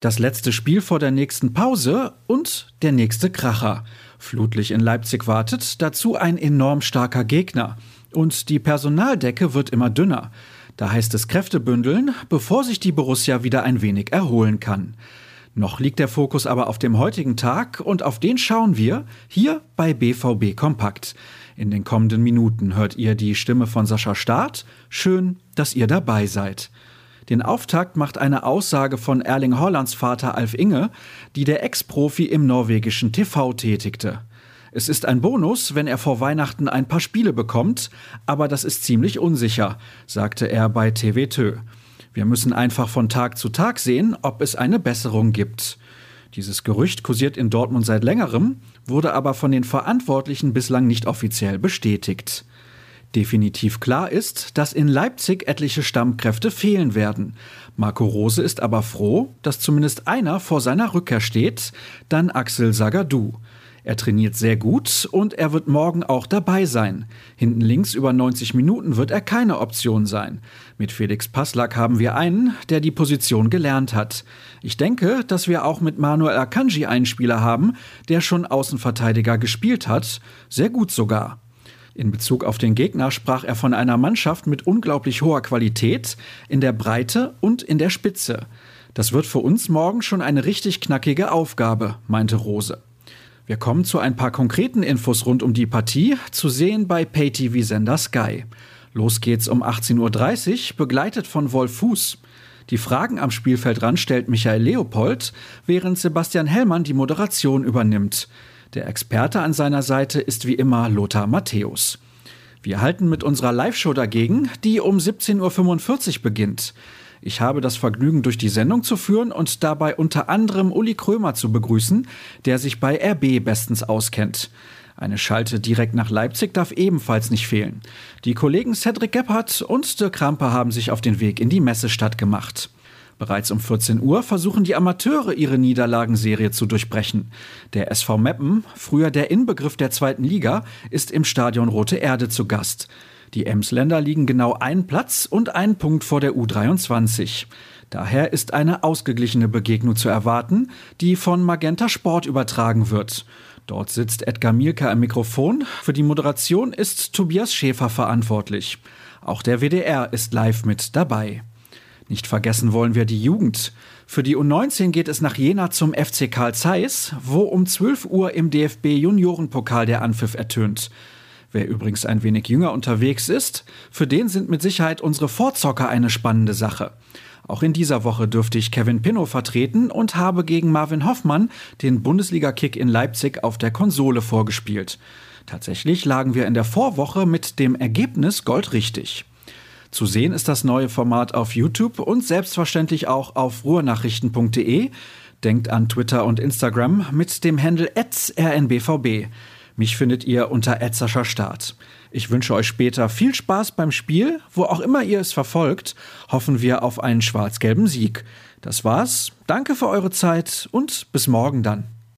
Das letzte Spiel vor der nächsten Pause und der nächste Kracher. Flutlich in Leipzig wartet, dazu ein enorm starker Gegner. Und die Personaldecke wird immer dünner. Da heißt es Kräfte bündeln, bevor sich die Borussia wieder ein wenig erholen kann. Noch liegt der Fokus aber auf dem heutigen Tag und auf den schauen wir hier bei BVB Kompakt. In den kommenden Minuten hört ihr die Stimme von Sascha Staat. Schön, dass ihr dabei seid. Den Auftakt macht eine Aussage von Erling Hollands Vater Alf Inge, die der Ex-Profi im norwegischen TV tätigte. Es ist ein Bonus, wenn er vor Weihnachten ein paar Spiele bekommt, aber das ist ziemlich unsicher, sagte er bei TV Tö. Wir müssen einfach von Tag zu Tag sehen, ob es eine Besserung gibt. Dieses Gerücht kursiert in Dortmund seit längerem, wurde aber von den Verantwortlichen bislang nicht offiziell bestätigt. Definitiv klar ist, dass in Leipzig etliche Stammkräfte fehlen werden. Marco Rose ist aber froh, dass zumindest einer vor seiner Rückkehr steht, dann Axel Sagadou. Er trainiert sehr gut und er wird morgen auch dabei sein. Hinten links über 90 Minuten wird er keine Option sein. Mit Felix Passlack haben wir einen, der die Position gelernt hat. Ich denke, dass wir auch mit Manuel Akanji einen Spieler haben, der schon Außenverteidiger gespielt hat, sehr gut sogar. In Bezug auf den Gegner sprach er von einer Mannschaft mit unglaublich hoher Qualität in der Breite und in der Spitze. Das wird für uns morgen schon eine richtig knackige Aufgabe, meinte Rose. Wir kommen zu ein paar konkreten Infos rund um die Partie, zu sehen bei Pay-TV-Sender Sky. Los geht's um 18.30 Uhr, begleitet von Wolf Fuß. Die Fragen am Spielfeldrand stellt Michael Leopold, während Sebastian Hellmann die Moderation übernimmt. Der Experte an seiner Seite ist wie immer Lothar Matthäus. Wir halten mit unserer Live-Show dagegen, die um 17.45 Uhr beginnt. Ich habe das Vergnügen, durch die Sendung zu führen und dabei unter anderem Uli Krömer zu begrüßen, der sich bei RB bestens auskennt. Eine Schalte direkt nach Leipzig darf ebenfalls nicht fehlen. Die Kollegen Cedric Gebhardt und Dirk Krampe haben sich auf den Weg in die Messestadt gemacht. Bereits um 14 Uhr versuchen die Amateure ihre Niederlagenserie zu durchbrechen. Der SV Meppen, früher der Inbegriff der zweiten Liga, ist im Stadion Rote Erde zu Gast. Die Emsländer liegen genau einen Platz und einen Punkt vor der U23. Daher ist eine ausgeglichene Begegnung zu erwarten, die von Magenta Sport übertragen wird. Dort sitzt Edgar Mielke am Mikrofon. Für die Moderation ist Tobias Schäfer verantwortlich. Auch der WDR ist live mit dabei. Nicht vergessen wollen wir die Jugend. Für die U19 geht es nach Jena zum FC Karl Zeiss, wo um 12 Uhr im DFB Juniorenpokal der Anpfiff ertönt. Wer übrigens ein wenig jünger unterwegs ist, für den sind mit Sicherheit unsere Vorzocker eine spannende Sache. Auch in dieser Woche dürfte ich Kevin Pinnow vertreten und habe gegen Marvin Hoffmann den Bundesliga-Kick in Leipzig auf der Konsole vorgespielt. Tatsächlich lagen wir in der Vorwoche mit dem Ergebnis goldrichtig. Zu sehen ist das neue Format auf YouTube und selbstverständlich auch auf ruhrnachrichten.de. Denkt an Twitter und Instagram mit dem Handle rnbvb. Mich findet ihr unter Start. Ich wünsche euch später viel Spaß beim Spiel, wo auch immer ihr es verfolgt. Hoffen wir auf einen schwarz-gelben Sieg. Das war's. Danke für eure Zeit und bis morgen dann.